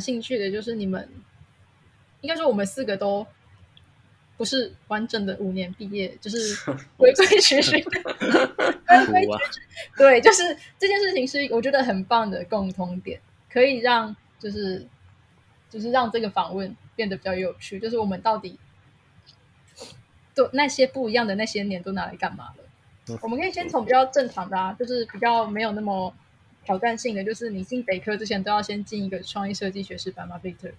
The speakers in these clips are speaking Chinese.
兴趣的，就是你们应该说我们四个都不是完整的五年毕业，就是规规矩矩的，规规矩矩。对，就是这件事情是我觉得很棒的共通点，可以让就是就是让这个访问变得比较有趣。就是我们到底都那些不一样的那些年都拿来干嘛了？我们可以先从比较正常的啊，就是比较没有那么挑战性的，就是你进北科之前都要先进一个创意设计学士班吗？Victor，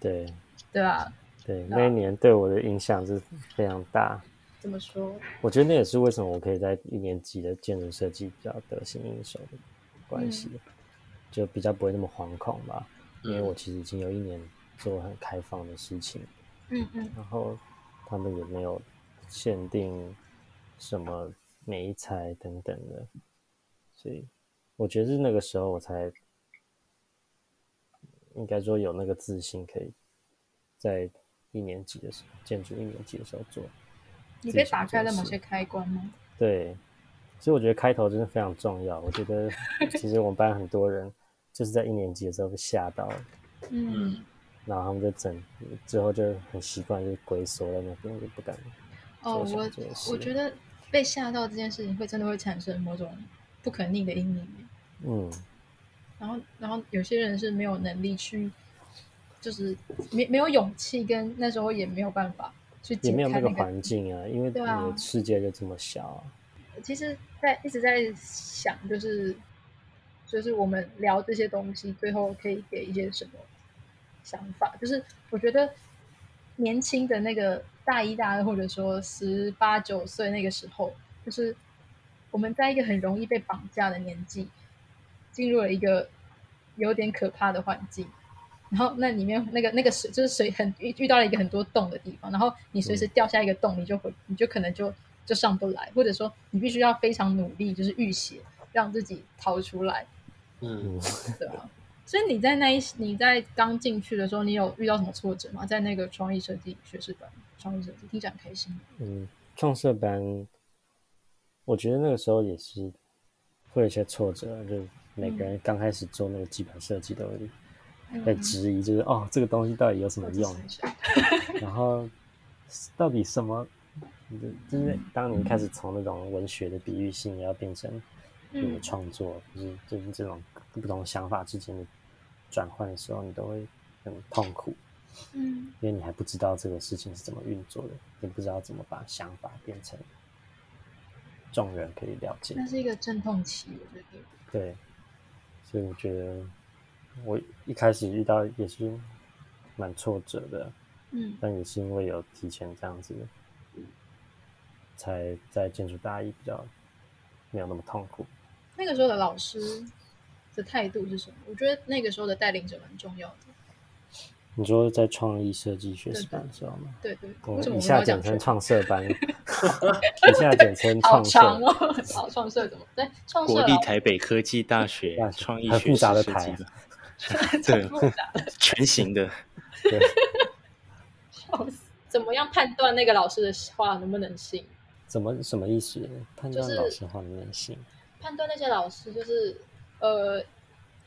对，对吧？对，那一年对我的影响是非常大。怎么说？我觉得那也是为什么我可以在一年级的建筑设计比较得心应手的关系，嗯、就比较不会那么惶恐吧。因为我其实已经有一年做很开放的事情，嗯嗯，然后他们也没有限定什么。美材等等的，所以我觉得是那个时候我才应该说有那个自信，可以在一年级的时候，建筑一年级的时候做。你被打开了某些开关吗？对，所以我觉得开头真的非常重要。我觉得 其实我们班很多人就是在一年级的时候被吓到了，嗯，然后他们就整之后就很习惯，就龟缩在那边，就不敢。哦，我我觉得。被吓到这件事情，会真的会产生某种不可逆的阴影。嗯，然后，然后有些人是没有能力去，就是没没有勇气，跟那时候也没有办法去也没有那个环境啊，因为你的世界就这么小啊。其实，在一直在想，就是就是我们聊这些东西，最后可以给一些什么想法？就是我觉得年轻的那个。大一、大二，或者说十八九岁那个时候，就是我们在一个很容易被绑架的年纪，进入了一个有点可怕的环境。然后那里面那个那个水，就是水很遇遇到了一个很多洞的地方。然后你随时掉下一个洞，你就会你就可能就就上不来，或者说你必须要非常努力，就是浴血让自己逃出来。嗯，对啊。所以你在那一你在刚进去的时候，你有遇到什么挫折吗？在那个创意设计学士班？创意设计听起来很开心。嗯，创设班，我觉得那个时候也是会有一些挫折，就每个人刚开始做那个基本设计都会在质疑，就是、嗯、哦，这个东西到底有什么用？然后到底什么？就是当你开始从那种文学的比喻性，要变成你的创作，就、嗯、是就是这种不同想法之间的转换的时候，你都会很痛苦。嗯，因为你还不知道这个事情是怎么运作的，你不知道怎么把想法变成众人可以了解。那是一个阵痛期，我觉得。对，所以我觉得我一开始遇到也是蛮挫折的，嗯，但也是因为有提前这样子，才在建筑大一比较没有那么痛苦。那个时候的老师的态度是什么？我觉得那个时候的带领者蛮重要的。你说在创意设计学士班的时候吗？对对，我以下简称创设班，以下简称创设。好长哦，好创设怎么？对，创设。国立台北科技大学创意学士设计 的，对，全形的。对，笑死！怎么样判断那个老师的话能不能信？怎么什么意思？判断老师话能不能信？判断那些老师就是呃，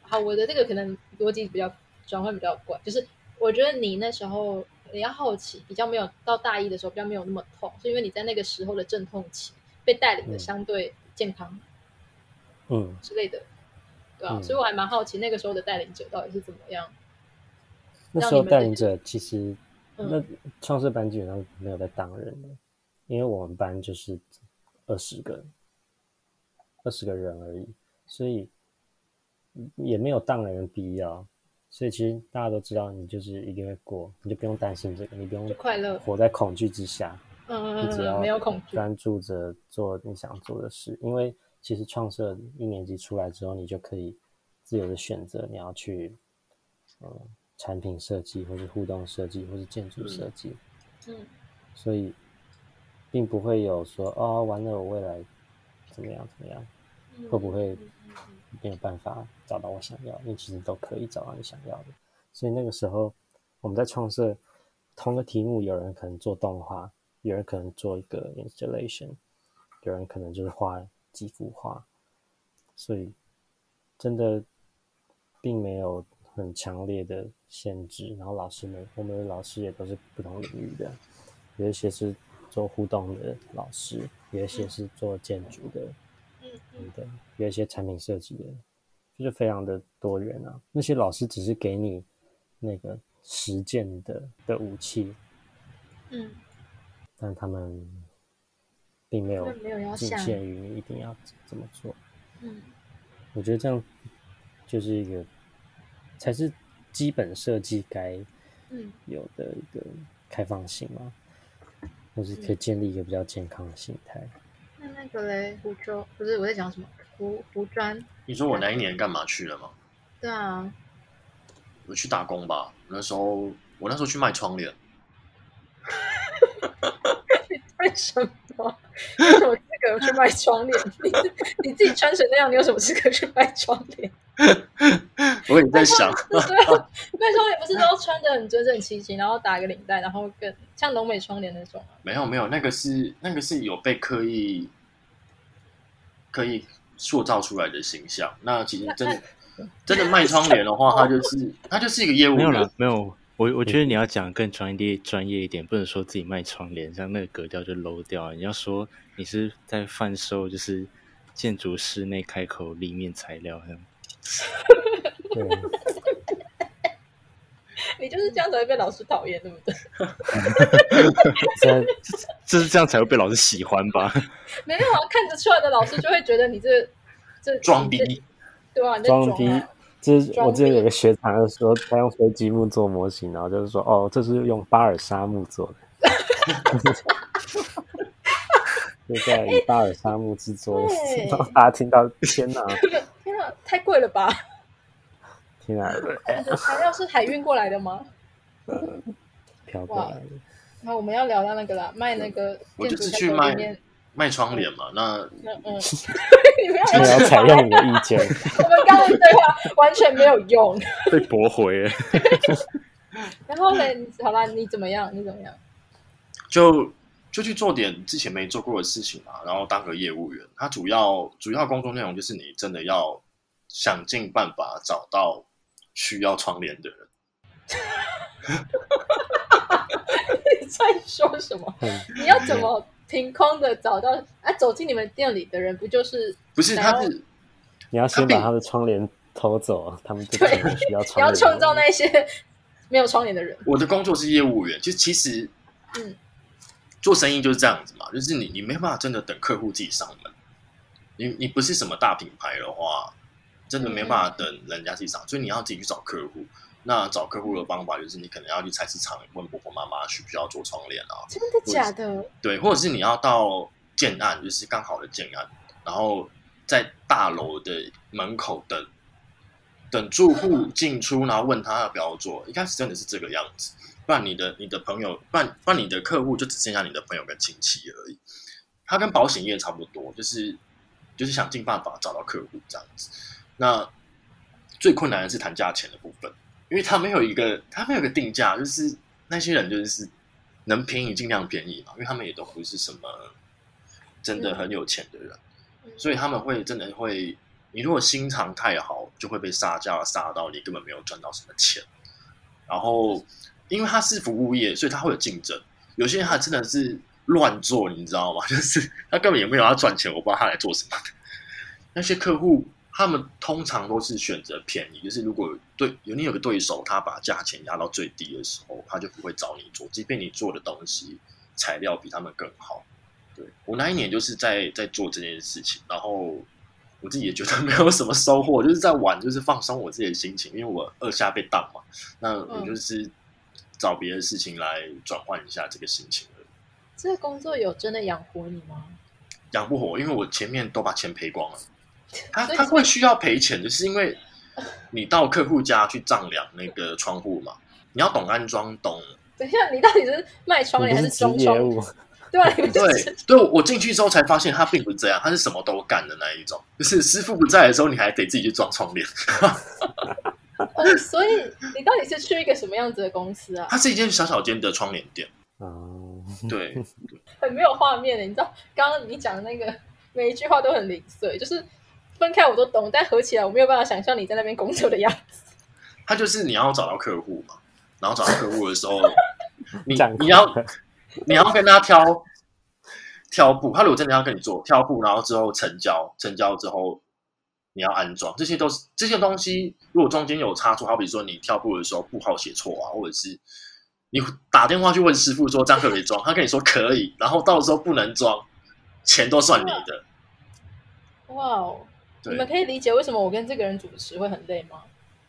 好，我的这个可能逻辑比较转换比较怪，就是。我觉得你那时候你要好奇，比较没有到大一的时候比较没有那么痛，是因为你在那个时候的阵痛期被带领的相对健康，嗯之类的，对啊，嗯、所以我还蛮好奇那个时候的带领者到底是怎么样。那时候带领者其实、嗯、那创设班基本上没有在当人的，因为我们班就是二十个二十个人而已，所以也没有当人的必要。所以其实大家都知道，你就是一定会过，你就不用担心这个，你不用快乐活在恐惧之下。嗯，你只要没有恐惧，专注着做你想做的事。因为其实创设一年级出来之后，你就可以自由的选择你要去，嗯，产品设计，或是互动设计，或是建筑设计。嗯。嗯，所以，并不会有说哦，完了，我未来怎么样怎么样，嗯、会不会？没有办法找到我想要，因为其实都可以找到你想要的。所以那个时候，我们在创设同个题目，有人可能做动画，有人可能做一个 installation，有人可能就是画几幅画。所以真的并没有很强烈的限制，然后老师们，我们的老师也都是不同领域的，有一些是做互动的老师，有一些是做建筑的，嗯嗯，对，有一些产品设计的，就是非常的多元啊。那些老师只是给你那个实践的的武器，嗯，但他们并没有仅限于你一定要怎么做，嗯，我觉得这样。就是一个，才是基本设计该有的一个开放性嘛，就、嗯、是可以建立一个比较健康的心态。那那个嘞，湖州不是我在讲什么？湖湖专？你说我那一年干嘛去了吗？对啊，我去打工吧。那时候我那时候去卖窗帘。为什么？你有什么资格去卖窗帘？你你自己穿成那样，你有什么资格去卖窗帘？我也在想，对，卖窗帘不是都穿的很整整齐齐，然后打个领带，然后跟像浓美窗帘那种？没有没有，那个是那个是有被刻意刻意塑造出来的形象。那其实真的真的卖窗帘的话，它就是它就是一个业务员。没有没有，我我觉得你要讲更专业专业一点，不能说自己卖窗帘，像那个格调就 low 掉了。你要说你是在贩售，就是建筑室内开口立面材料这样。对，你就是这样才会被老师讨厌，对不对？这这是这样才会被老师喜欢吧？没有啊，看得出来的老师就会觉得你这这装逼，对吧？装逼，就是我记得有个学长说，他用飞机木做模型，然后就是说，哦，这是用巴尔沙木做的，就在以巴尔沙木制作的，然后大家听到，天哪！太贵了吧！天啊，材料是海运过来的吗？飘过来的。那我们要聊到那个啦，卖那个，我就是去卖卖窗帘嘛。那那嗯，你们要采用你的意见。我们刚刚对话完全没有用，被驳回。然后呢？好啦，你怎么样？你怎么样？就就去做点之前没做过的事情嘛，然后当个业务员。他主要主要工作内容就是你真的要。想尽办法找到需要窗帘的人。你在说什么？你要怎么凭空的找到？啊，走进你们店里的人不就是？不是，他是你要先把他的窗帘偷走，他们就需要窗帘。你要创造那些 没有窗帘的人。我的工作是业务员，就其实，嗯，做生意就是这样子嘛，就是你你没办法真的等客户自己上门，你你不是什么大品牌的话。真的没办法等人家去找，所以你要自己去找客户。那找客户的方法就是，你可能要去菜市场问婆婆妈妈需不需要做窗帘啊？真的假的？对，或者是你要到建案，就是刚好的建案，然后在大楼的门口等，等住户 进出，然后问他要不要做。一开始真的是这个样子，不然你的你的朋友，不然不然你的客户就只剩下你的朋友跟亲戚而已。他跟保险业差不多，就是就是想尽办法找到客户这样子。那最困难的是谈价钱的部分，因为他没有一个，他没有一个定价，就是那些人就是能便宜尽量便宜嘛，因为他们也都不是什么真的很有钱的人，所以他们会真的会，你如果心肠太好，就会被杀价杀到你根本没有赚到什么钱。然后，因为他是服务业，所以他会有竞争。有些人他真的是乱做，你知道吗？就是他根本也没有要赚钱，我不知道他来做什么。那些客户。他们通常都是选择便宜，就是如果对有你有个对手，他把价钱压到最低的时候，他就不会找你做，即便你做的东西材料比他们更好。对，我那一年就是在在做这件事情，然后我自己也觉得没有什么收获，就是在玩，就是放松我自己的心情，因为我二下被当嘛，那我就是找别的事情来转换一下这个心情而已。这个工作有真的养活你吗？养不活，因为我前面都把钱赔光了。他他会需要赔钱，就是因为你到客户家去丈量那个窗户嘛，你要懂安装，懂。等一下，你到底是卖窗帘还是装窗？对吧？对对，我进去之后才发现，他并不是这样，他是什么都干的那一种。就是师傅不在的时候，你还得自己去装窗帘。哦，所以你到底是去一个什么样子的公司啊？它是一间小小间的窗帘店。哦，对，很没有画面的。你知道，刚刚你讲的那个每一句话都很零碎，就是。分开我都懂，但合起来我没有办法想象你在那边工作的样子。他就是你要找到客户嘛，然后找到客户的时候，你你要你要跟他挑挑布，他如果真的要跟你做挑布，然后之后成交，成交之后你要安装，这些都是这些东西。如果中间有差错，好比说你挑布的时候布号写错啊，或者是你打电话去问师傅说这样可不可以装，他跟你说可以，然后到时候不能装，钱都算你的。哇哦！你们可以理解为什么我跟这个人主持会很累吗？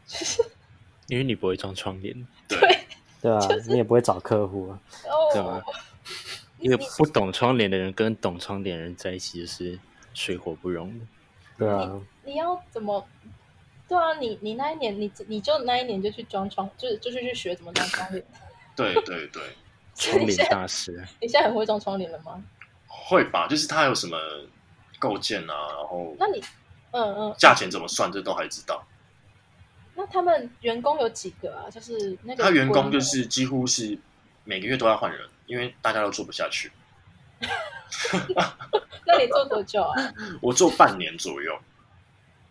因为你不会装窗帘，对对啊，你也不会找客户啊，对吧？因为不懂窗帘的人跟懂窗帘的人在一起就是水火不容的，对啊。你要怎么？对啊，你你那一年你你就那一年就去装窗，就是就是去学怎么装窗帘。对 对对，窗帘大师。你现在很会装窗帘了吗？会吧，就是他有什么构建啊，然后那你嗯嗯，价钱怎么算，这都还知道。那他们员工有几个啊？就是那个他员工就是几乎是每个月都要换人，因为大家都做不下去。那你做多久啊？我做半年左右。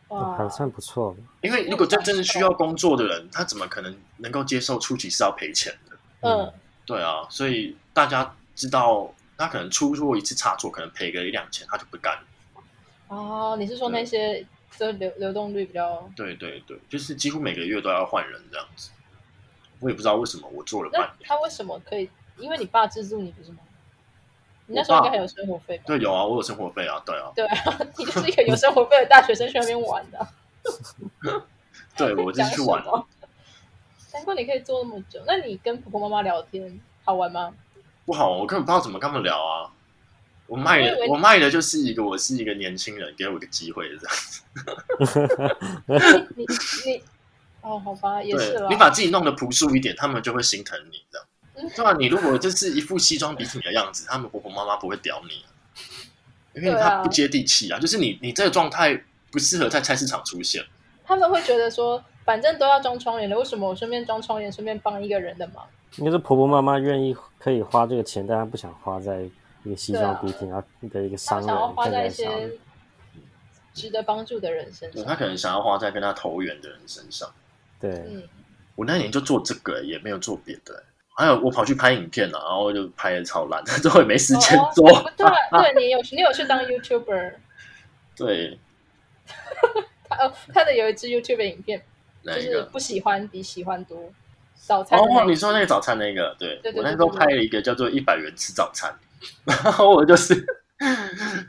哇，还算不错。因为如果真正是需要工作的人，他怎么可能能够接受初期是要赔钱的？嗯，对啊，所以大家知道他可能出过一次差错，可能赔个一两千，他就不干。哦，你是说那些？这流流动率比较，对对对，就是几乎每个月都要换人这样子。我也不知道为什么我做了半年。他为什么可以？因为你爸资助你不是吗？你那时候应该还有生活费吧？对，有啊，我有生活费啊，对啊。对啊，你就是一个有生活费的大学生去那边玩的。对，我就是去玩。难怪你可以做那么久。那你跟婆婆妈妈聊天好玩吗？不好，我根本不知道怎么跟他们聊啊。我卖的，我卖的就是一个，我是一个年轻人，给我一个机会这样 子。你你哦，好吧，也是。你把自己弄得朴素一点，他们就会心疼你这样。对啊？你如果就是一副西装笔挺的样子，他们婆婆妈妈不会屌你，因为他不接地气啊。就是你，你这个状态不适合在菜市场出现。他们会觉得说，反正都要装窗帘了，为什么我顺便装窗帘，顺便帮一个人的忙？应该是婆婆妈妈愿意可以花这个钱，但她不想花在。一个西装笔挺，然后的一个商人，想要花在一些值得帮助的人身上。他可能想要花在跟他投缘的人身上。对，嗯，我那年就做这个，也没有做别的。还有我跑去拍影片了，然后就拍的超烂，最后也没时间做。对，对你有你有去当 YouTuber？对，他哦，他的有一支 YouTube 影片，就是不喜欢比喜欢多。早餐哦，你说那个早餐那个，对，我那时候拍了一个叫做一百元吃早餐。然后我就是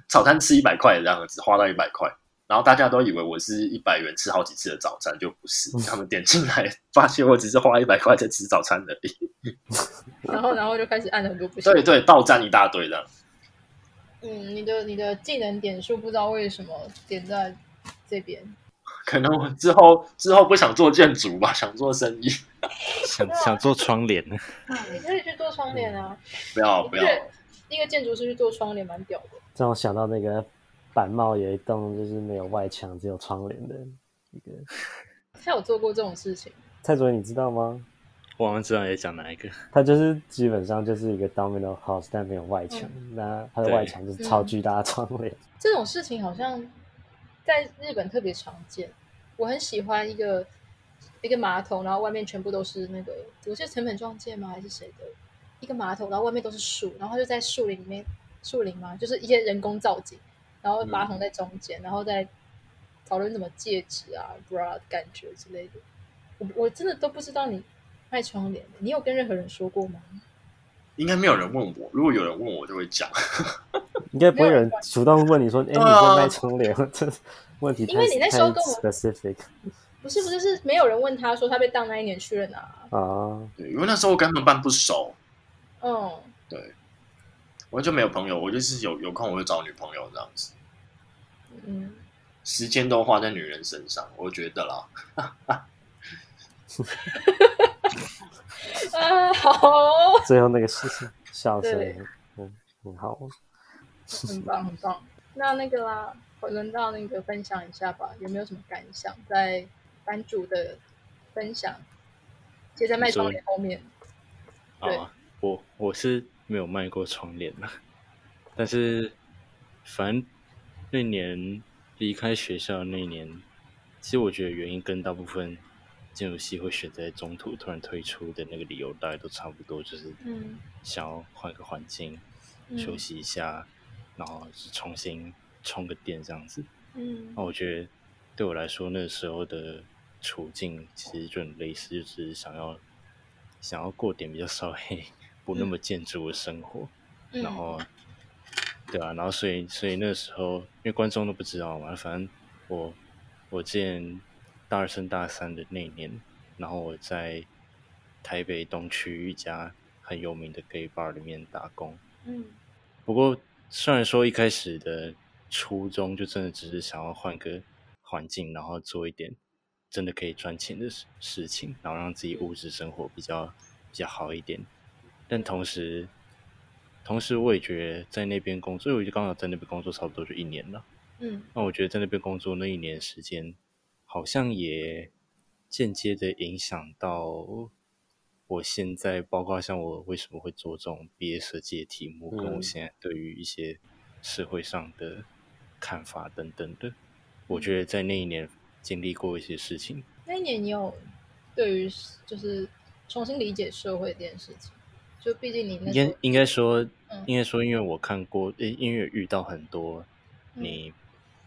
早餐吃一百块这样子，花到一百块，然后大家都以为我是一百元吃好几次的早餐，就不是。他们点进来发现我只是花一百块在吃早餐而已。然后，然后就开始按很多不行。对对，倒赞一大堆这样。嗯，你的你的技能点数不知道为什么点在这边。可能我之后之后不想做建筑吧，想做生意，想想做窗帘呢。你可以去做窗帘啊！不要不要。一个建筑师去做窗帘，蛮屌的。让我想到那个板帽有一栋就是没有外墙，只有窗帘的一个。他有做过这种事情？蔡卓，你知道吗？我好像知道你在讲哪一个。他就是基本上就是一个 domino house，但没有外墙。嗯、那他的外墙就是超巨大的窗帘。嗯。这种事情好像在日本特别常见。我很喜欢一个一个马桶，然后外面全部都是那个，我记得成本壮介吗？还是谁的？一个马桶，然后外面都是树，然后就在树林里面，树林嘛，就是一些人工造景，然后马桶在中间，嗯、然后再讨论什么戒指啊、bra 的感觉之类的。我我真的都不知道你卖窗帘，你有跟任何人说过吗？应该没有人问我，如果有人问我，就会讲。应该不会有人主动问你说：“哎，你在卖窗帘？” 这问题，因为你那时候跟我 specific。不是不是，是没有人问他说他被当那一年去了哪啊？对，因为那时候我跟他们班不熟。嗯，对，我就没有朋友，我就是有有空我就找女朋友这样子。嗯，时间都花在女人身上，我觉得啦。啊，好。最后那个笑笑声，嗯，很好，很棒很棒。那那个啦，轮到那个分享一下吧，有没有什么感想？在版主的分享，接在卖窗帘后面，对。我我是没有卖过窗帘的，但是反正那年离开学校那一年，其实我觉得原因跟大部分建筑系会选择中途突然退出的那个理由，大概都差不多，就是嗯，想要换个环境，嗯、休息一下，然后重新充个电这样子。嗯，那我觉得对我来说，那时候的处境其实就很类似，就是想要想要过点比较稍微不那么建筑的生活，嗯、然后。对啊，然后所以所以那个时候，因为观众都不知道嘛，反正我我之前大二升大三的那一年，然后我在台北东区一家很有名的 gay bar 里面打工。嗯，不过虽然说一开始的初衷就真的只是想要换个环境，然后做一点真的可以赚钱的事事情，然后让自己物质生活比较比较好一点，但同时。同时，我也觉得在那边工作，因为我就刚好在那边工作差不多就一年了。嗯，那我觉得在那边工作那一年时间，好像也间接的影响到我现在，包括像我为什么会做这种毕业设计的题目，跟我现在对于一些社会上的看法等等的。我觉得在那一年经历过一些事情。那一年你有对于就是重新理解社会这件事情？就毕竟你那应应该说，嗯、应该说，因为我看过，因为遇到很多你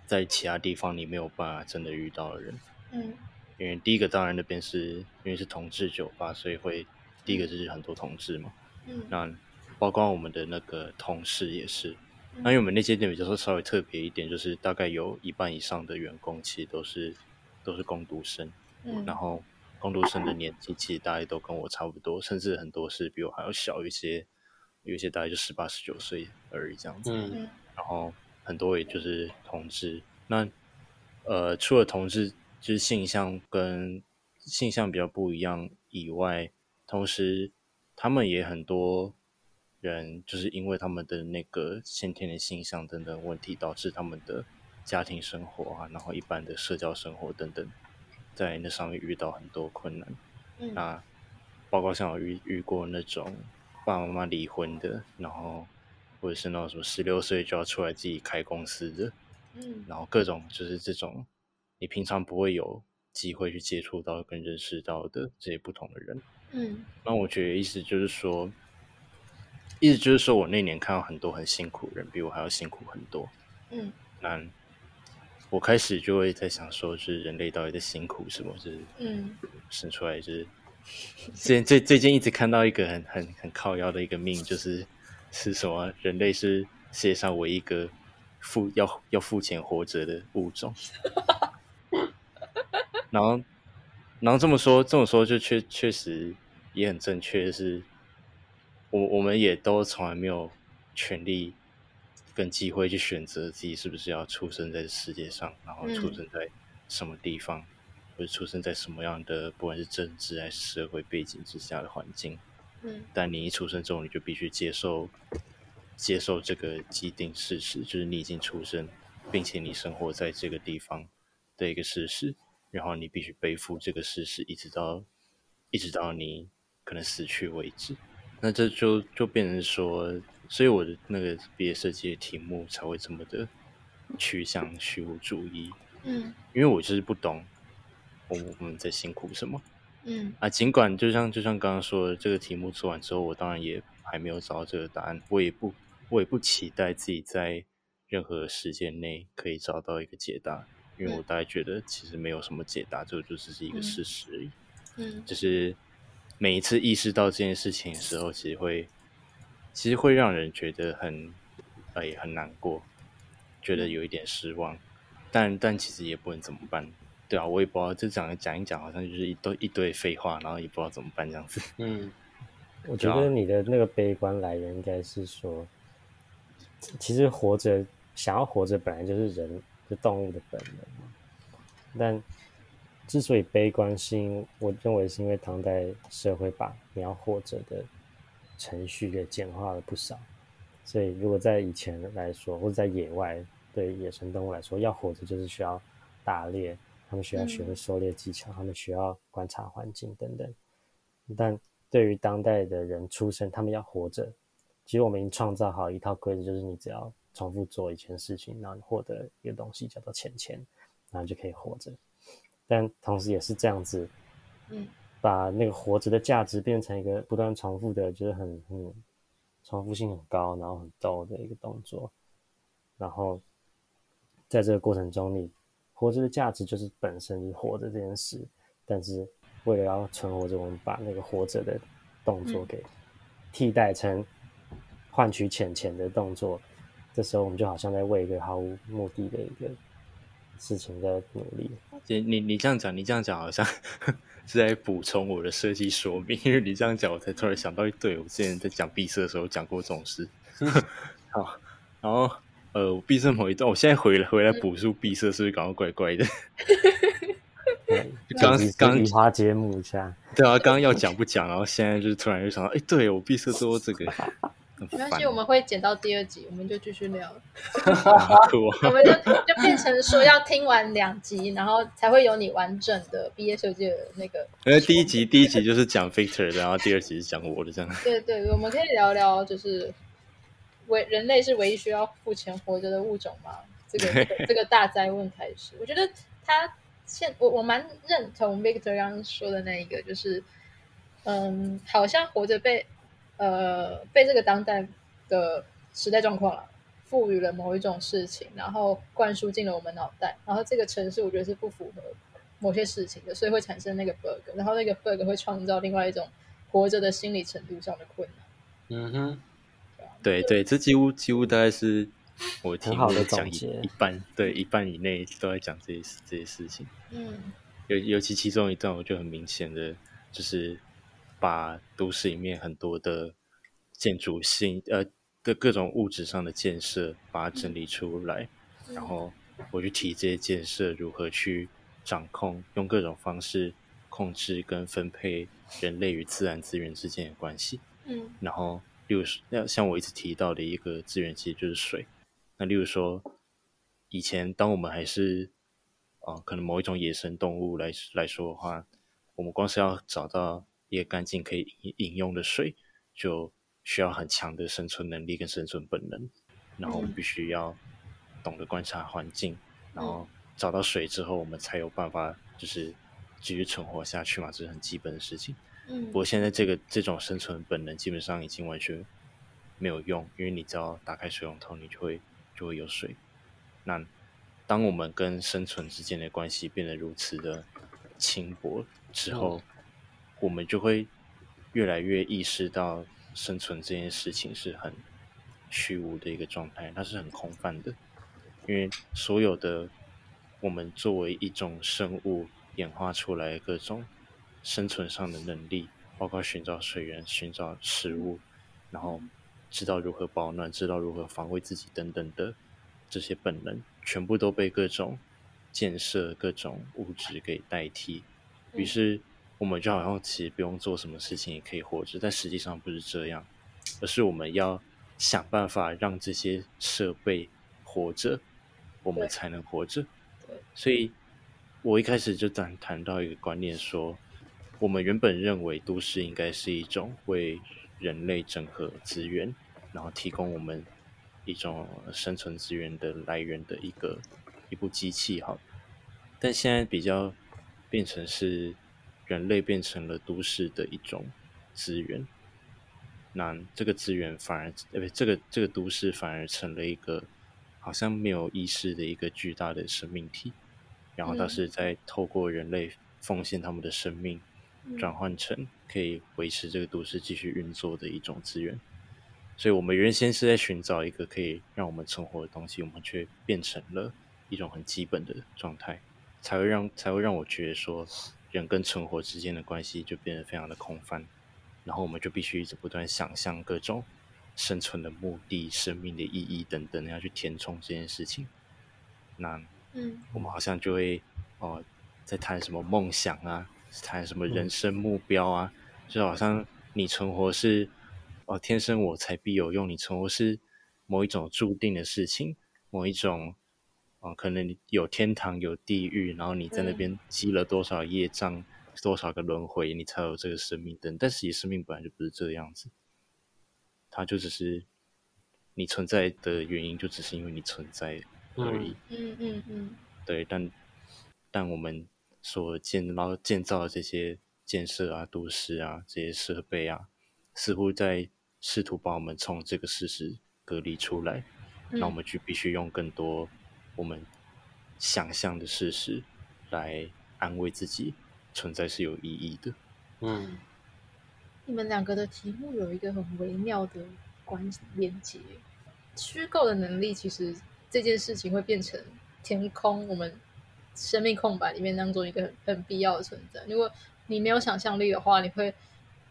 在其他地方你没有办法真的遇到的人。嗯，因为第一个当然那边是因为是同志酒吧，所以会第一个就是很多同志嘛。嗯，那包括我们的那个同事也是。嗯、那因为我们那间店比较说稍微特别一点，就是大概有一半以上的员工其实都是都是工读生。嗯，然后。工读生的年纪其实大家都跟我差不多，甚至很多是比我还要小一些，有一些大概就十八、十九岁而已这样子。嗯，然后很多也就是同志。那呃，除了同志就是性向跟性向比较不一样以外，同时他们也很多人就是因为他们的那个先天的性向等等问题，导致他们的家庭生活啊，然后一般的社交生活等等。在那上面遇到很多困难，嗯、那包括像我遇遇过那种爸爸妈妈离婚的，然后或者是那种什么十六岁就要出来自己开公司的，嗯，然后各种就是这种你平常不会有机会去接触到跟认识到的这些不同的人，嗯，那我觉得意思就是说，意思就是说我那年看到很多很辛苦的人，比我还要辛苦很多，嗯，那。我开始就会在想说，是人类到底在辛苦什么？就是，嗯，生出来就是，最最最近一直看到一个很很很靠腰的一个命，就是是什么？人类是世界上唯一一个付要要付钱活着的物种。然后，然后这么说这么说，就确确实也很正确，是我我们也都从来没有权利。跟机会去选择自己是不是要出生在世界上，然后出生在什么地方，嗯、或者出生在什么样的不管是政治还是社会背景之下的环境。嗯，但你一出生之后，你就必须接受接受这个既定事实，就是你已经出生，并且你生活在这个地方的一个事实，然后你必须背负这个事实，一直到一直到你可能死去为止。那这就就变成说。所以我的那个毕业设计的题目才会这么的趋向虚无主义，嗯，因为我就是不懂我我们在辛苦什么，嗯。啊，尽管就像就像刚刚说的，这个题目做完之后，我当然也还没有找到这个答案，我也不我也不期待自己在任何时间内可以找到一个解答，因为我大概觉得其实没有什么解答，这就只是一个事实而已，嗯，就是每一次意识到这件事情的时候，其实会。其实会让人觉得很，哎，很难过，觉得有一点失望，但但其实也不能怎么办，对啊，我也不知道，就讲讲一讲，好像就是一堆一堆废话，然后也不知道怎么办这样子。嗯，我觉得你的那个悲观来源应该是说，其实活着，想要活着本来就是人的动物的本能嘛，但之所以悲观，是因我认为是因为当代社会把你要活着的。程序给简化了不少，所以如果在以前来说，或者在野外，对野生动物来说，要活着就是需要打猎，他们需要学会狩猎技巧，嗯、他们需要观察环境等等。但对于当代的人出生，他们要活着，其实我们已经创造好一套规则，就是你只要重复做一件事情，然后你获得一个东西叫做钱钱，然后就可以活着。但同时也是这样子，嗯，把那个活着的价值变成一个不断重复的，就是很很重复性很高，然后很逗的一个动作。然后在这个过程中，你活着的价值就是本身就是活着这件事，但是为了要存活着，我们把那个活着的动作给替代成换取钱钱的动作。这时候我们就好像在为一个毫无目的的一个。事情在努力。你你你这样讲，你这样讲好像 是在补充我的设计说明，因为你这样讲，我才突然想到，对，我之前在讲闭塞的时候讲过这种事。好，然后呃，闭塞某一段，我现在回来回来补述闭塞，是不是感到怪怪的？刚刚移花接木一下，对啊，刚刚要讲不讲，然后现在就是突然又想到，哎，对我闭塞做这个。没关系，我们会剪到第二集，我们就继续聊。我们就就变成说要听完两集，然后才会有你完整的毕业设计的那个。因为第一集第一集就是讲 Victor 的，然后第二集是讲我的，这样。对对，我们可以聊聊，就是唯人类是唯一需要付钱活着的物种吗？这个 这个大灾问开始，我觉得他现我我蛮认同 Victor 刚刚说的那一个，就是嗯，好像活着被。呃，被这个当代的时代状况了，赋予了某一种事情，然后灌输进了我们脑袋，然后这个城市我觉得是不符合某些事情的，所以会产生那个 bug，然后那个 bug 会创造另外一种活着的心理程度上的困难。嗯哼，对对，这几乎几乎大概是我听好的讲一一半，对一半以内都在讲这些这些事情。嗯，尤尤其其中一段，我就很明显的就是。把都市里面很多的建筑性呃的各种物质上的建设，把它整理出来，嗯、然后我去提这些建设如何去掌控，用各种方式控制跟分配人类与自然资源之间的关系。嗯，然后例如像像我一直提到的一个资源，其实就是水。那例如说，以前当我们还是啊、呃，可能某一种野生动物来来说的话，我们光是要找到。一个干净可以饮用的水，就需要很强的生存能力跟生存本能。然后我们必须要懂得观察环境，然后找到水之后，我们才有办法就是继续存活下去嘛，这是很基本的事情。嗯，不过现在这个这种生存本能基本上已经完全没有用，因为你只要打开水龙头，你就会就会有水。那当我们跟生存之间的关系变得如此的轻薄之后，嗯我们就会越来越意识到生存这件事情是很虚无的一个状态，它是很空泛的。因为所有的我们作为一种生物演化出来的各种生存上的能力，包括寻找水源、寻找食物，然后知道如何保暖、知道如何防卫自己等等的这些本能，全部都被各种建设、各种物质给代替，于是。我们就好像其实不用做什么事情也可以活着，但实际上不是这样，而是我们要想办法让这些设备活着，我们才能活着。所以，我一开始就谈谈到一个观念说，说我们原本认为都市应该是一种为人类整合资源，然后提供我们一种生存资源的来源的一个一部机器，哈，但现在比较变成是。人类变成了都市的一种资源，那这个资源反而，呃，不，这个这个都市反而成了一个好像没有意识的一个巨大的生命体，然后它是在透过人类奉献他们的生命，转换成可以维持这个都市继续运作的一种资源。所以，我们原先是在寻找一个可以让我们存活的东西，我们却变成了一种很基本的状态，才会让才会让我觉得说。人跟存活之间的关系就变得非常的空泛，然后我们就必须一直不断想象各种生存的目的、生命的意义等等，要去填充这件事情。那，嗯，我们好像就会哦，在谈什么梦想啊，谈什么人生目标啊，嗯、就好像你存活是哦，天生我材必有用，你存活是某一种注定的事情，某一种。哦，可能有天堂有地狱，然后你在那边积了多少业障，嗯、多少个轮回，你才有这个生命等。但实际生命本来就不是这个样子，它就只是你存在的原因就只是因为你存在而已。嗯嗯嗯。对，但但我们所建然后建造的这些建设啊、都市啊、这些设备啊，似乎在试图把我们从这个事实隔离出来，那、嗯、我们就必须用更多我们想象的事实来安慰自己，存在是有意义的。嗯。你们两个的题目有一个很微妙的关连接，虚构的能力其实这件事情会变成填空我们生命空白里面当中一个很很必要的存在。如果你没有想象力的话，你会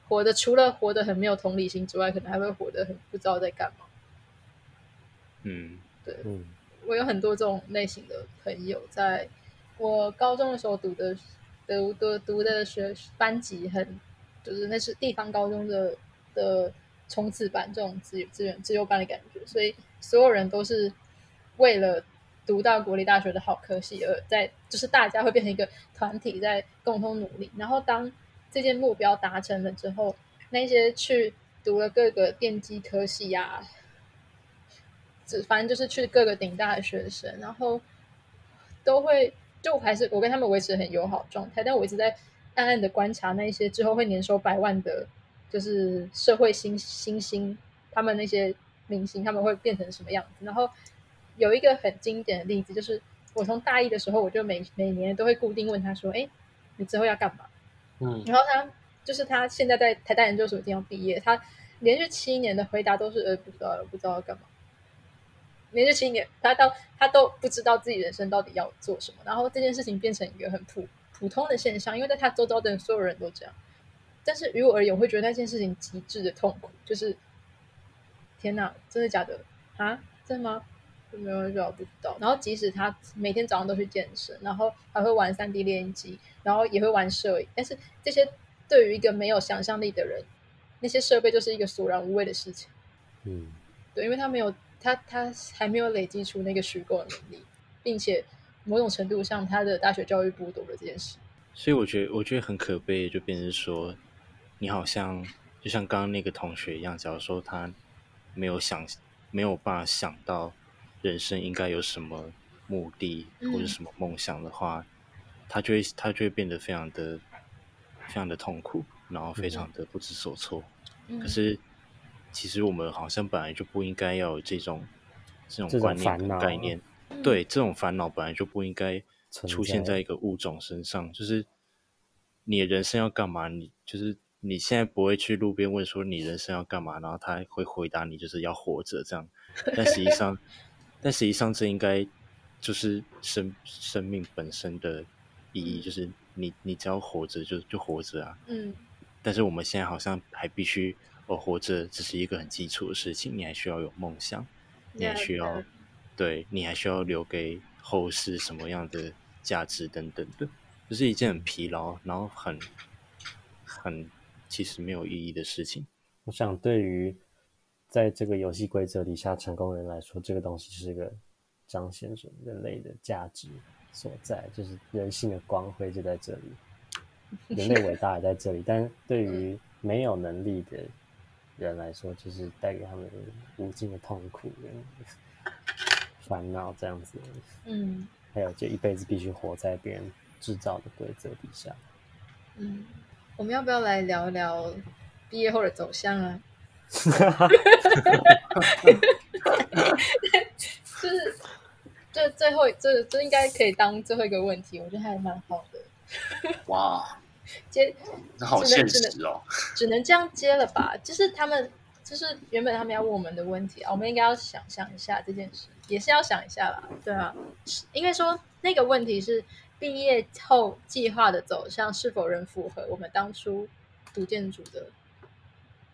活得除了活得很没有同理心之外，可能还会活得很不知道在干嘛。嗯，对，嗯，我有很多这种类型的朋友，在我高中的时候读的读读读的学班级很。就是那是地方高中的的冲刺班，这种资资源资优班的感觉，所以所有人都是为了读到国立大学的好科系而在，就是大家会变成一个团体在共同努力。然后当这件目标达成了之后，那些去读了各个电机科系呀、啊，只反正就是去各个顶大的学生，然后都会就还是我跟他们维持很友好状态，但我一直在。暗暗的观察那些之后会年收百万的，就是社会新新星，他们那些明星他们会变成什么样子？然后有一个很经典的例子，就是我从大一的时候，我就每每年都会固定问他说：“哎，你之后要干嘛？”嗯，然后他就是他现在在台大研究所已经要毕业，他连续七年的回答都是：“呃，不知道，不知道要干嘛。”连续七年，他到他都不知道自己人生到底要做什么。然后这件事情变成一个很普。普通的现象，因为在他周遭的所有人都这样，但是于我而言，我会觉得那件事情极致的痛苦，就是天哪，真的假的啊？真的吗？没有人知道，不知道。然后即使他每天早上都去健身，然后还会玩三 D 列印机，然后也会玩摄影，但是这些对于一个没有想象力的人，那些设备就是一个索然无味的事情。嗯，对，因为他没有他他还没有累积出那个虚构的能力，并且。某种程度上，他的大学教育剥夺了这件事，所以我觉得，我觉得很可悲，就变成说，你好像就像刚刚那个同学一样，假如说他没有想，没有办法想到人生应该有什么目的或者什么梦想的话，嗯、他就会他就会变得非常的非常的痛苦，然后非常的不知所措。嗯、可是，其实我们好像本来就不应该要有这种这种观念的概念。对，这种烦恼本来就不应该出现在一个物种身上。就是你的人生要干嘛？你就是你现在不会去路边问说你人生要干嘛，然后他会回答你就是要活着这样。但实际上，但实际上这应该就是生生命本身的意义，就是你你只要活着就就活着啊。嗯。但是我们现在好像还必须，哦，活着只是一个很基础的事情，你还需要有梦想，你还需要。对，你还需要留给后世什么样的价值等等的，就是一件很疲劳，然后很很其实没有意义的事情。我想，对于在这个游戏规则底下成功人来说，这个东西是一个彰显着人类的价值所在，就是人性的光辉就在这里，人类伟大也在这里。但对于没有能力的人来说，就是带给他们无尽的痛苦。烦恼这样子，嗯，还有就一辈子必须活在别人制造的规则底下，嗯，我们要不要来聊一聊毕业后的走向啊？就是，这最后这这应该可以当最后一个问题，我觉得还蛮好的。哇，接，好现实哦，只能这样接了吧？就是他们。就是原本他们要问我们的问题啊，我们应该要想象一下这件事，也是要想一下啦，对啊，应该说那个问题是毕业后计划的走向是否仍符合我们当初读建筑的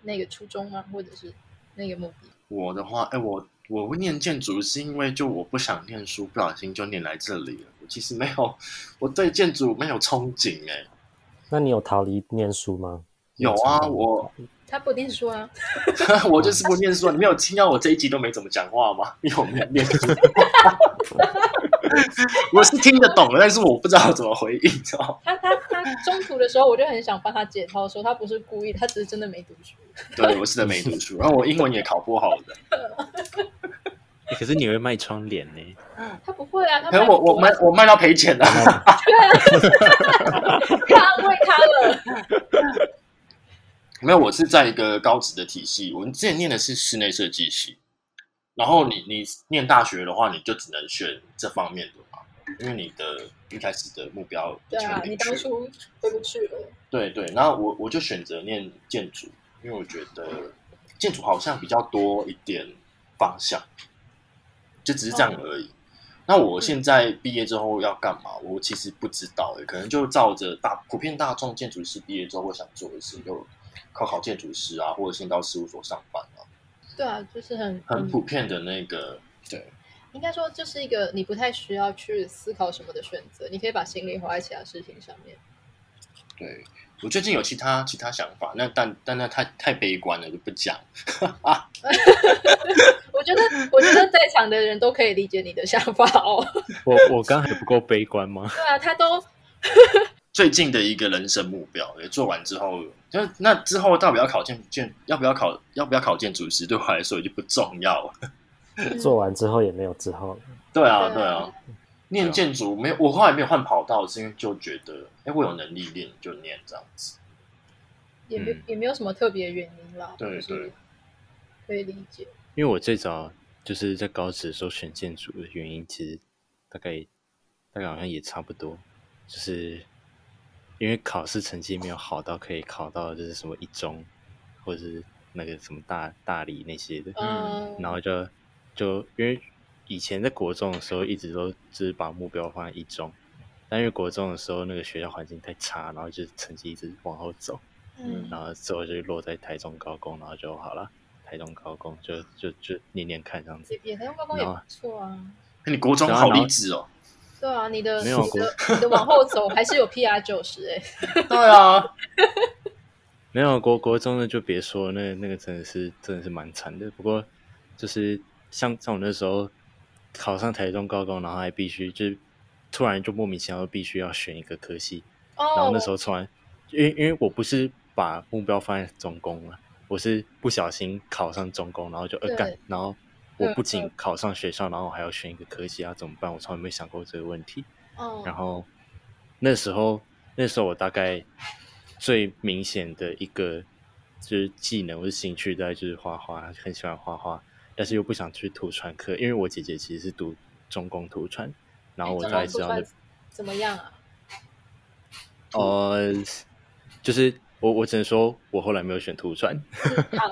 那个初衷吗？或者是那个目的？我的话，哎，我我会念建筑是因为就我不想念书，不小心就念来这里了。我其实没有，我对建筑没有憧憬哎。那你有逃离念书吗？有啊，我。他不念书啊，我就是不念书啊。你没有听到我这一集都没怎么讲话吗？因为我没有念书。我是听得懂的，但是我不知道怎么回应，知道他他他中途的时候，我就很想帮他解套，说他不是故意，他只是真的没读书。对，我是没读书，然后我英文也考不好的。欸、可是你会卖窗帘呢？他不会啊，他可是我我卖我卖到赔钱了。他安慰他了。没有，我是在一个高职的体系，我们之前念的是室内设计系。然后你你念大学的话，你就只能选这方面的嘛，因为你的一开始的目标对啊，你当初回不去了。对对，然后我我就选择念建筑，因为我觉得建筑好像比较多一点方向，就只是这样而已。哦、那我现在毕业之后要干嘛？我其实不知道，可能就照着大普遍大众建筑师毕业之后会想做的事，就考考建筑师啊，或者先到事务所上班啊。对啊，就是很很普遍的那个，对，应该说这是一个你不太需要去思考什么的选择，你可以把心力花在其他事情上面。对，我最近有其他其他想法，那但但那太太悲观了，就不讲。啊、我觉得我觉得在场的人都可以理解你的想法哦。我我刚才不够悲观吗？对啊，他都。最近的一个人生目标也做完之后，就那之后到底要考建建，要不要考，要不要考建筑师，对我来说已经不重要了。做完之后也没有之后了。对啊，对啊，念建筑没有，我后来没有换跑道，是因为就觉得，哎，我有能力念就念这样子。也没也没有什么特别原因啦。对对，可以理解。因为我最早就是在高职的时候选建筑的原因，其实大概大概好像也差不多，就是。因为考试成绩没有好到可以考到就是什么一中，或者是那个什么大大理那些的，嗯，然后就就因为以前在国中的时候一直都只是把目标放在一中，但因为国中的时候那个学校环境太差，然后就成绩一直往后走，嗯，然后之后就落在台中高工，然后就好了，台中高工就就就念念看这样子，也台中高工也不错啊，那你国中好励志哦。对啊，你的没有你的你的往后走还是有 PR 九十哎。对啊，没有国国中的就别说，那那个真的是真的是蛮惨的。不过就是像像我那时候考上台中高中，然后还必须就是突然就莫名其妙必须要选一个科系，oh. 然后那时候突然因为因为我不是把目标放在中工了，我是不小心考上中工，然后就呃干，然后。我不仅考上学校，然后我还要选一个科系啊，怎么办？我从来没想过这个问题。Oh. 然后那时候，那时候我大概最明显的一个就是技能或是兴趣在就是画画，很喜欢画画，但是又不想去图传科，因为我姐姐其实是读中工图传，然后我大概知道那怎么样啊？呃，就是我我只能说我后来没有选图传。好，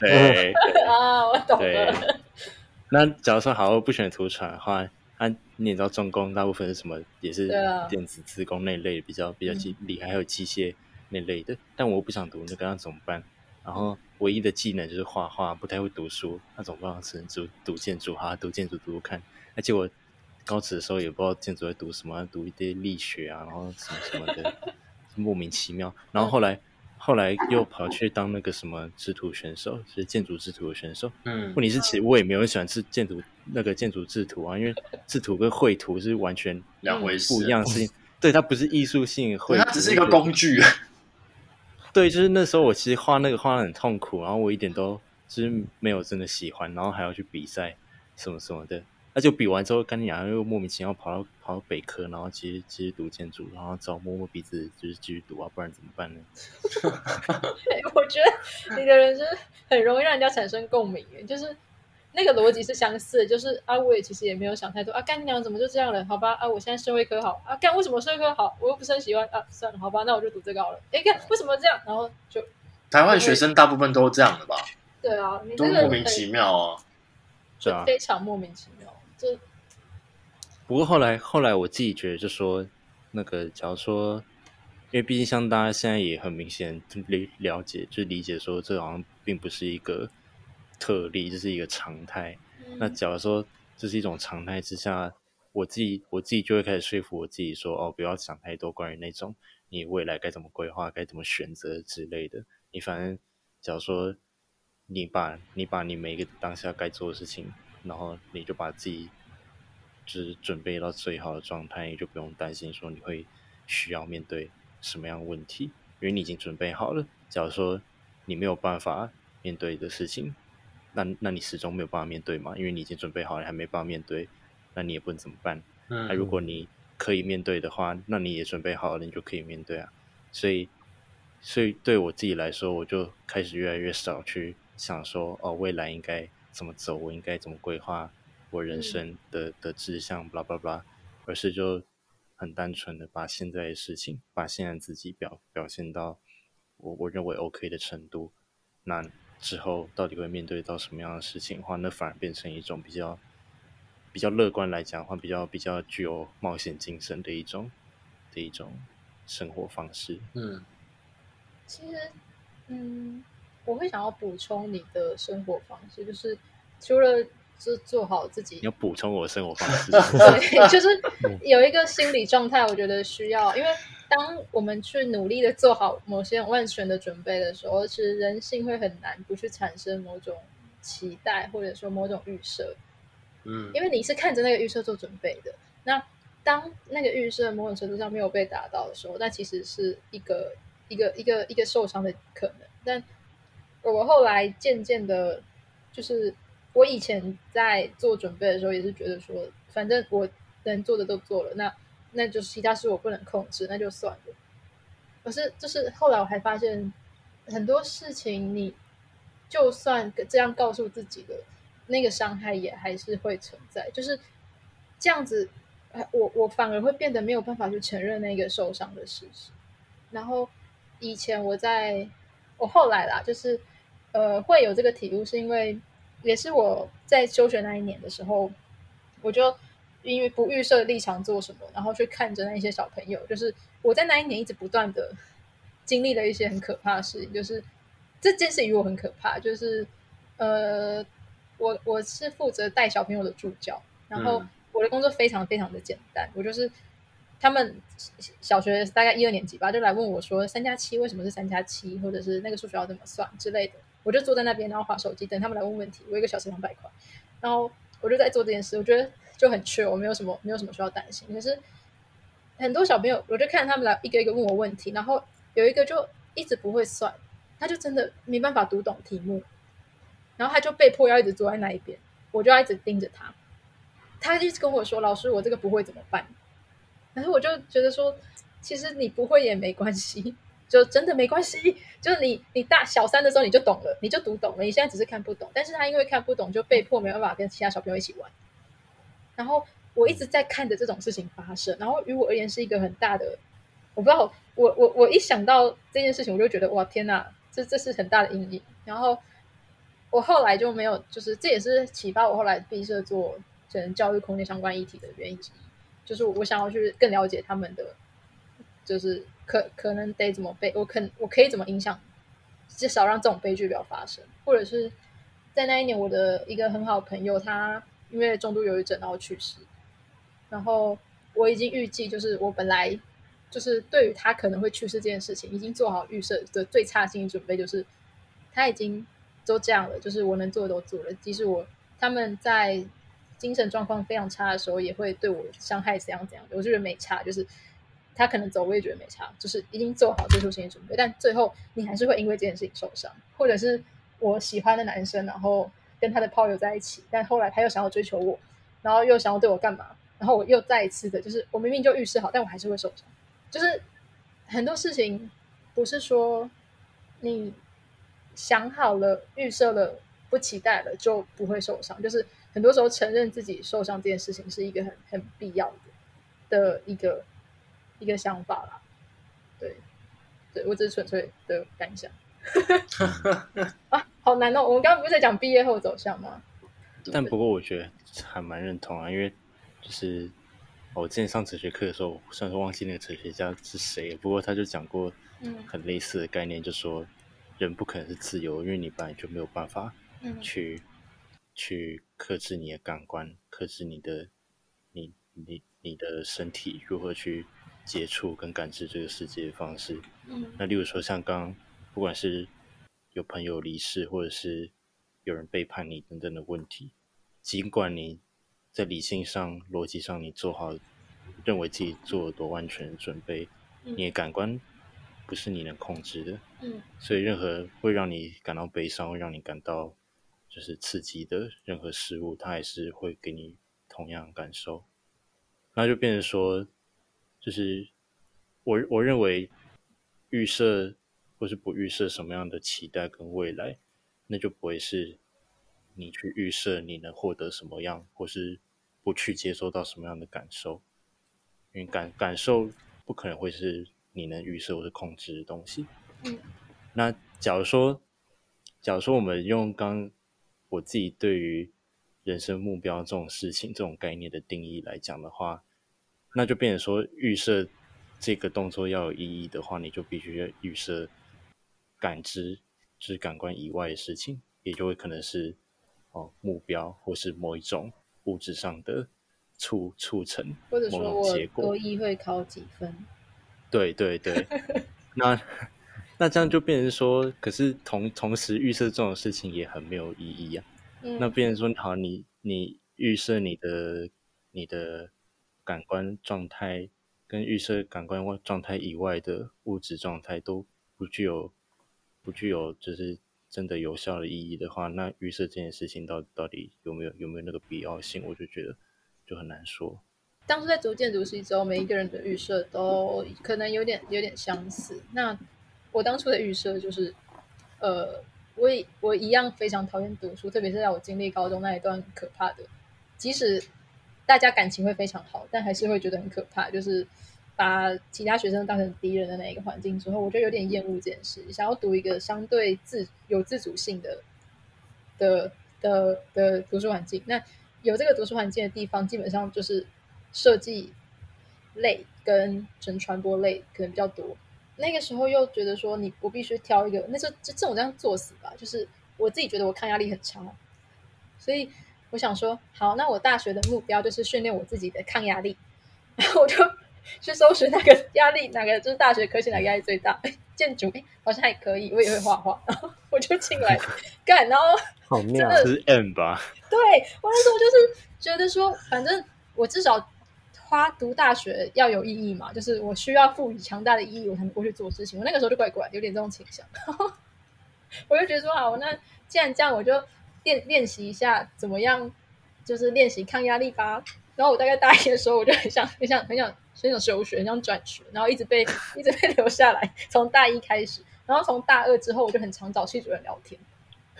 对啊，我懂了。那假如说好，我不选图传的话，那、啊、你也知道重工大部分是什么？也是电子自工那类比较比较厉害，还有机械那类的。但我不想读那个，那怎么办？然后唯一的技能就是画画，不太会读书，那怎么办？只能读读建筑哈，读建筑读读看。而且我高职的时候也不知道建筑在读什么，读一堆力学啊，然后什么什么的，莫名其妙。然后后来。后来又跑去当那个什么制图选手，就是建筑制图的选手。嗯，问题是其实我也没有很喜欢制建筑那个建筑制图啊，因为制图跟绘图是完全两回事，不一样的事情。对，它不是艺术性绘图，它只是一个工具。对，就是那时候我其实画那个画很痛苦，然后我一点都就是没有真的喜欢，然后还要去比赛什么什么的。那就比完之后，跟你讲又莫名其妙跑到跑到北科，然后其实其实读建筑，然后找摸摸鼻子，就是继续读啊，不然怎么办呢？我觉得你的人生很容易让人家产生共鸣，就是那个逻辑是相似的，就是啊，我也其实也没有想太多啊，干你娘怎么就这样了？好吧，啊，我现在社会科好啊，干为什么社会科好？我又不是很喜欢啊，算了，好吧，那我就读这个好了。哎，干为什么这样？然后就台湾学生大部分都这样的吧？对啊，你都莫名其妙啊，是啊，非常莫名其妙。就不过后来，后来我自己觉得，就说那个，假如说，因为毕竟像大家现在也很明显理了解，就理解说，这好像并不是一个特例，这是一个常态。嗯、那假如说这是一种常态之下，我自己我自己就会开始说服我自己说，哦，不要想太多关于那种你未来该怎么规划、该怎么选择之类的。你反正假如说你把你把你每一个当下该做的事情，然后你就把自己。就是准备到最好的状态，你就不用担心说你会需要面对什么样的问题，因为你已经准备好了。假如说你没有办法面对的事情，那那你始终没有办法面对嘛？因为你已经准备好了，还没办法面对，那你也不能怎么办？那、嗯、如果你可以面对的话，那你也准备好了，你就可以面对啊。所以，所以对我自己来说，我就开始越来越少去想说，哦，未来应该怎么走，我应该怎么规划我人生的、嗯、的志向，巴拉巴拉，而是就很单纯的把现在的事情，把现在自己表表现到我我认为 OK 的程度。那之后到底会面对到什么样的事情的话，那反而变成一种比较。比较乐观来讲的话，比较比较具有冒险精神的一种的一种生活方式。嗯，其实，嗯，我会想要补充你的生活方式，就是除了就做好自己，你要补充我的生活方式，对，就是有一个心理状态，我觉得需要，因为当我们去努力的做好某些万全的准备的时候，其实人性会很难不去产生某种期待，或者说某种预设。嗯，因为你是看着那个预设做准备的，那当那个预设某种程度上没有被达到的时候，那其实是一个一个一个一个受伤的可能。但我后来渐渐的，就是我以前在做准备的时候，也是觉得说，反正我能做的都做了，那那就是其他事我不能控制，那就算了。可是就是后来我还发现，很多事情你就算这样告诉自己的。那个伤害也还是会存在，就是这样子，我我反而会变得没有办法去承认那个受伤的事实。然后以前我在，我后来啦，就是呃会有这个体悟，是因为也是我在休学那一年的时候，我就因为不预设立场做什么，然后去看着那些小朋友，就是我在那一年一直不断的经历了一些很可怕的事情，就是这件事与我很可怕，就是呃。我我是负责带小朋友的助教，然后我的工作非常非常的简单，嗯、我就是他们小学大概一二年级吧，就来问我说三加七为什么是三加七，或者是那个数学要怎么算之类的，我就坐在那边，然后划手机等他们来问问题。我一个小时两百块，然后我就在做这件事，我觉得就很缺，我没有什么没有什么需要担心。可是很多小朋友，我就看他们来一个一个问我问题，然后有一个就一直不会算，他就真的没办法读懂题目。然后他就被迫要一直坐在那一边，我就要一直盯着他。他一直跟我说：“老师，我这个不会怎么办？”然后我就觉得说：“其实你不会也没关系，就真的没关系。就是你你大小三的时候你就懂了，你就读懂了。你现在只是看不懂，但是他因为看不懂，就被迫没办法跟其他小朋友一起玩。然后我一直在看着这种事情发生，然后于我而言是一个很大的，我不知道，我我我一想到这件事情，我就觉得哇天哪，这这是很大的阴影。然后。我后来就没有，就是这也是启发我后来毕设做成教育空间相关议题的原因之一，就是我想要去更了解他们的，就是可可能得怎么被，我可我可以怎么影响，至少让这种悲剧不要发生，或者是在那一年，我的一个很好朋友，他因为重度忧郁症然后去世，然后我已经预计，就是我本来就是对于他可能会去世这件事情，已经做好预设的最差心理准备，就是他已经。都这样了，就是我能做的都做了。即使我他们在精神状况非常差的时候，也会对我伤害怎样怎样，我就觉得没差。就是他可能走，我也觉得没差。就是已经做好最坏心理准备，但最后你还是会因为这件事情受伤。或者是我喜欢的男生，然后跟他的炮友在一起，但后来他又想要追求我，然后又想要对我干嘛，然后我又再一次的，就是我明明就预示好，但我还是会受伤。就是很多事情不是说你。想好了，预设了，不期待了，就不会受伤。就是很多时候承认自己受伤这件事情是一个很很必要的的一个一个想法啦。对，对我只是纯粹的感想。啊，好难哦！我们刚刚不是在讲毕业后走向吗？但不过我觉得还蛮认同啊，因为就是我之前上哲学课的时候，虽然说忘记那个哲学家是谁，不过他就讲过很类似的概念，就说。人不可能是自由，因为你本来就没有办法去、嗯、去克制你的感官，克制你的你你你的身体如何去接触跟感知这个世界的方式。嗯，那例如说像刚不管是有朋友离世，或者是有人背叛你等等的问题，尽管你在理性上、逻辑上你做好认为自己做了多完全的准备，嗯、你的感官不是你能控制的。嗯，所以任何会让你感到悲伤、会让你感到就是刺激的任何事物，它还是会给你同样的感受。那就变成说，就是我我认为预设或是不预设什么样的期待跟未来，那就不会是你去预设你能获得什么样，或是不去接收到什么样的感受。因为感感受不可能会是你能预设或是控制的东西。嗯，那假如说，假如说我们用刚我自己对于人生目标这种事情、这种概念的定义来讲的话，那就变成说，预设这个动作要有意义的话，你就必须要预设感知，就是感官以外的事情，也就会可能是哦目标，或是某一种物质上的。促促成，或者说我多一会考几分？对对对，那那这样就变成说，可是同同时预设这种事情也很没有意义啊。嗯、那变成说，好，你你预设你的你的感官状态，跟预设感官状态以外的物质状态都不具有不具有就是真的有效的意义的话，那预设这件事情到到底有没有有没有那个必要性？我就觉得。就很难说。当初在读建筑系之后，每一个人的预设都可能有点有点相似。那我当初的预设就是，呃，我我一样非常讨厌读书，特别是在我经历高中那一段可怕的，即使大家感情会非常好，但还是会觉得很可怕。就是把其他学生当成敌人的那一个环境之后，我就有点厌恶这件事，想要读一个相对自有自主性的的的的读书环境。那有这个读书环境的地方，基本上就是设计类跟纯传播类可能比较多。那个时候又觉得说，你我必须挑一个，那时候就这种这样作死吧。就是我自己觉得我抗压力很差，所以我想说，好，那我大学的目标就是训练我自己的抗压力。然后我就去搜寻那个压力，哪个就是大学科系哪个压力最大。建筑哎，好像还可以，我也会画画，然后我就进来 干，然后好妙，是 M 吧？对，我那时候就是觉得说，反正我至少花读大学要有意义嘛，就是我需要赋予强大的意义，我才能过去做事情。我那个时候就怪怪，有点这种倾向。我就觉得说，好，那既然这样，我就练练习一下怎么样，就是练习抗压力吧。然后我大概大一的时候，我就很想很想很想很想休学，很想转学，然后一直被一直被留下来，从大一开始，然后从大二之后，我就很常找系主任聊天，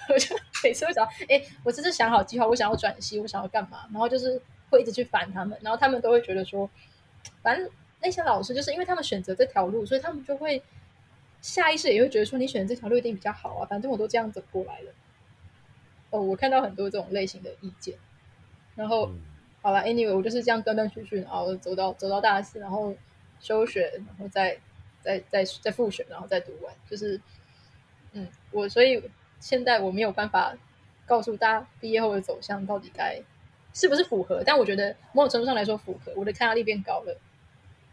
我就每次会想，哎，我这次想好计划，我想要转系，我想要干嘛，然后就是会一直去烦他们，然后他们都会觉得说，反正那些老师就是因为他们选择这条路，所以他们就会下意识也会觉得说，你选的这条路一定比较好啊，反正我都这样走过来了。哦，我看到很多这种类型的意见，然后。好了，Anyway，我就是这样断断续续，然后走到走到大四，然后休学，然后再再再再复学，然后再读完。就是，嗯，我所以现在我没有办法告诉大家毕业后的走向到底该是不是符合，但我觉得某种程度上来说符合。我的抗压力变高了，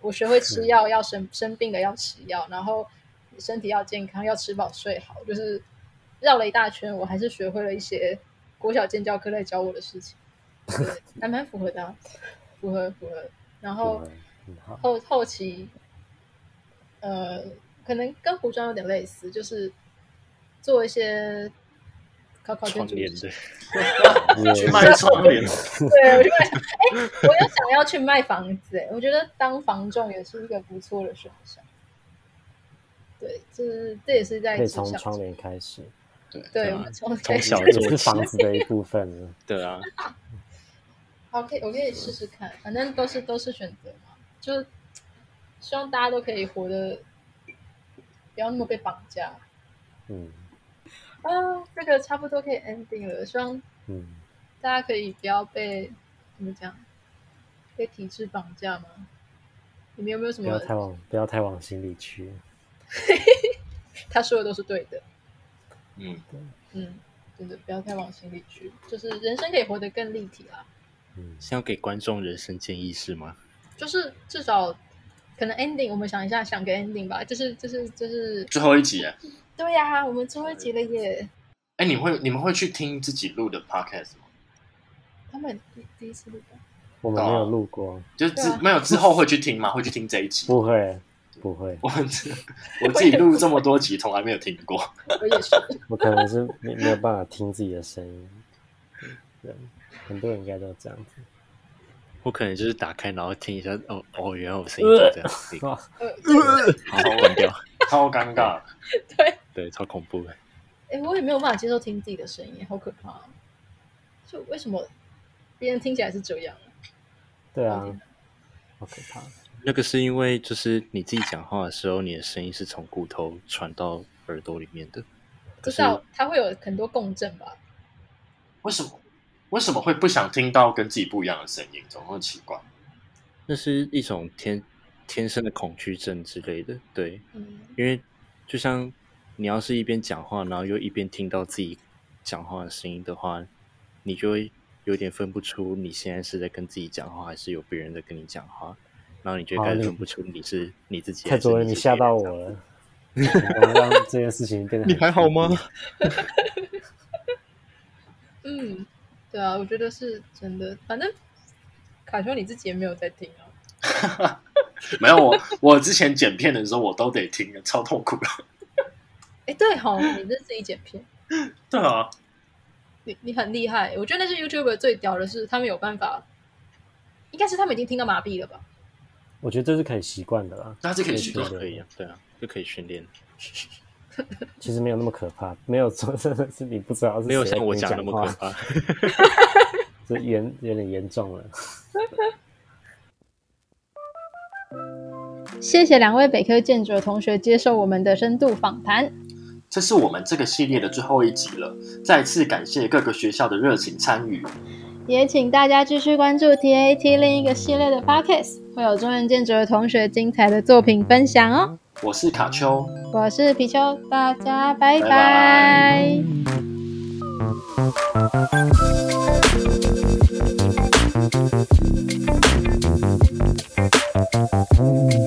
我学会吃药，要生生病了要吃药，然后身体要健康，要吃饱睡好，就是绕了一大圈，我还是学会了一些国小健教课在教我的事情。对，还蛮符合的，啊，符合符合。然后后后期，呃，可能跟服装有点类似，就是做一些考考建筑师，去卖窗帘。对，我就卖。哎，我又想要去卖房子，哎，我觉得当房仲也是一个不错的选项。对，就是这也是在可以从窗帘开始。对，对，我们从从小也是房子的一部分。对啊。好，可以，我可以试试看，反正都是都是选择嘛，就希望大家都可以活得不要那么被绑架。嗯，啊，这个差不多可以 ending 了，希望嗯大家可以不要被怎么讲，被体制绑架吗？你们有没有什么？不要太往不要太往心里去。他说的都是对的。嗯，嗯，真的不要太往心里去，就是人生可以活得更立体啦。嗯，先要给观众人生建议是吗？就是至少可能 ending，我们想一下，想个 ending 吧。就是就是就是最后一集。对呀、啊，我们最后一集了耶。哎，你会你们会去听自己录的 podcast 吗？他们第第一次录的，我们没有录过，就之、啊、没有之后会去听吗？会去听这一集？不会，不会，我我自己录这么多集，从来没有听过。我也是，我可能是没没有办法听自己的声音。对，很多人应该都这样子。我可能就是打开，然后听一下，哦哦，原来我声音就这样，好，关掉，超尴尬，对对，超恐怖的。哎、欸，我也没有办法接受听自己的声音，好可怕、啊。就为什么别人听起来是这样？对啊，好可怕。那个是因为就是你自己讲话的时候，你的声音是从骨头传到耳朵里面的，至少它会有很多共振吧？为什么？为什么会不想听到跟自己不一样的声音？总会奇怪。那是一种天天生的恐惧症之类的，对，嗯，因为就像你要是一边讲话，然后又一边听到自己讲话的声音的话，你就会有点分不出你现在是在跟自己讲话，还是有别人在跟你讲话，然后你就开始分不出你是你自己。太多了，你吓到我了，我让这件事情变得你还好吗？嗯。对啊，我觉得是真的。反正卡丘你自己也没有在听啊。没有我，我之前剪片的时候我都得听，超痛苦的。哎，对哈，你是自己剪片。对啊。你你很厉害，我觉得那些 YouTuber 最屌的是他们有办法，应该是他们已经听到麻痹了吧？我觉得这是可以习惯的啦，那是可以习惯，可以啊，对啊，就可以训练。其实没有那么可怕，没有说真的是你不知道是谁，没有像我讲那么可怕，这严有点严重了。谢谢两位北科建筑的同学接受我们的深度访谈。这是我们这个系列的最后一集了，再次感谢各个学校的热情参与，也请大家继续关注 TAT 另一个系列的 Podcast，会有中原建筑的同学精彩的作品分享哦。我是卡丘，我是皮丘，大家拜拜。拜拜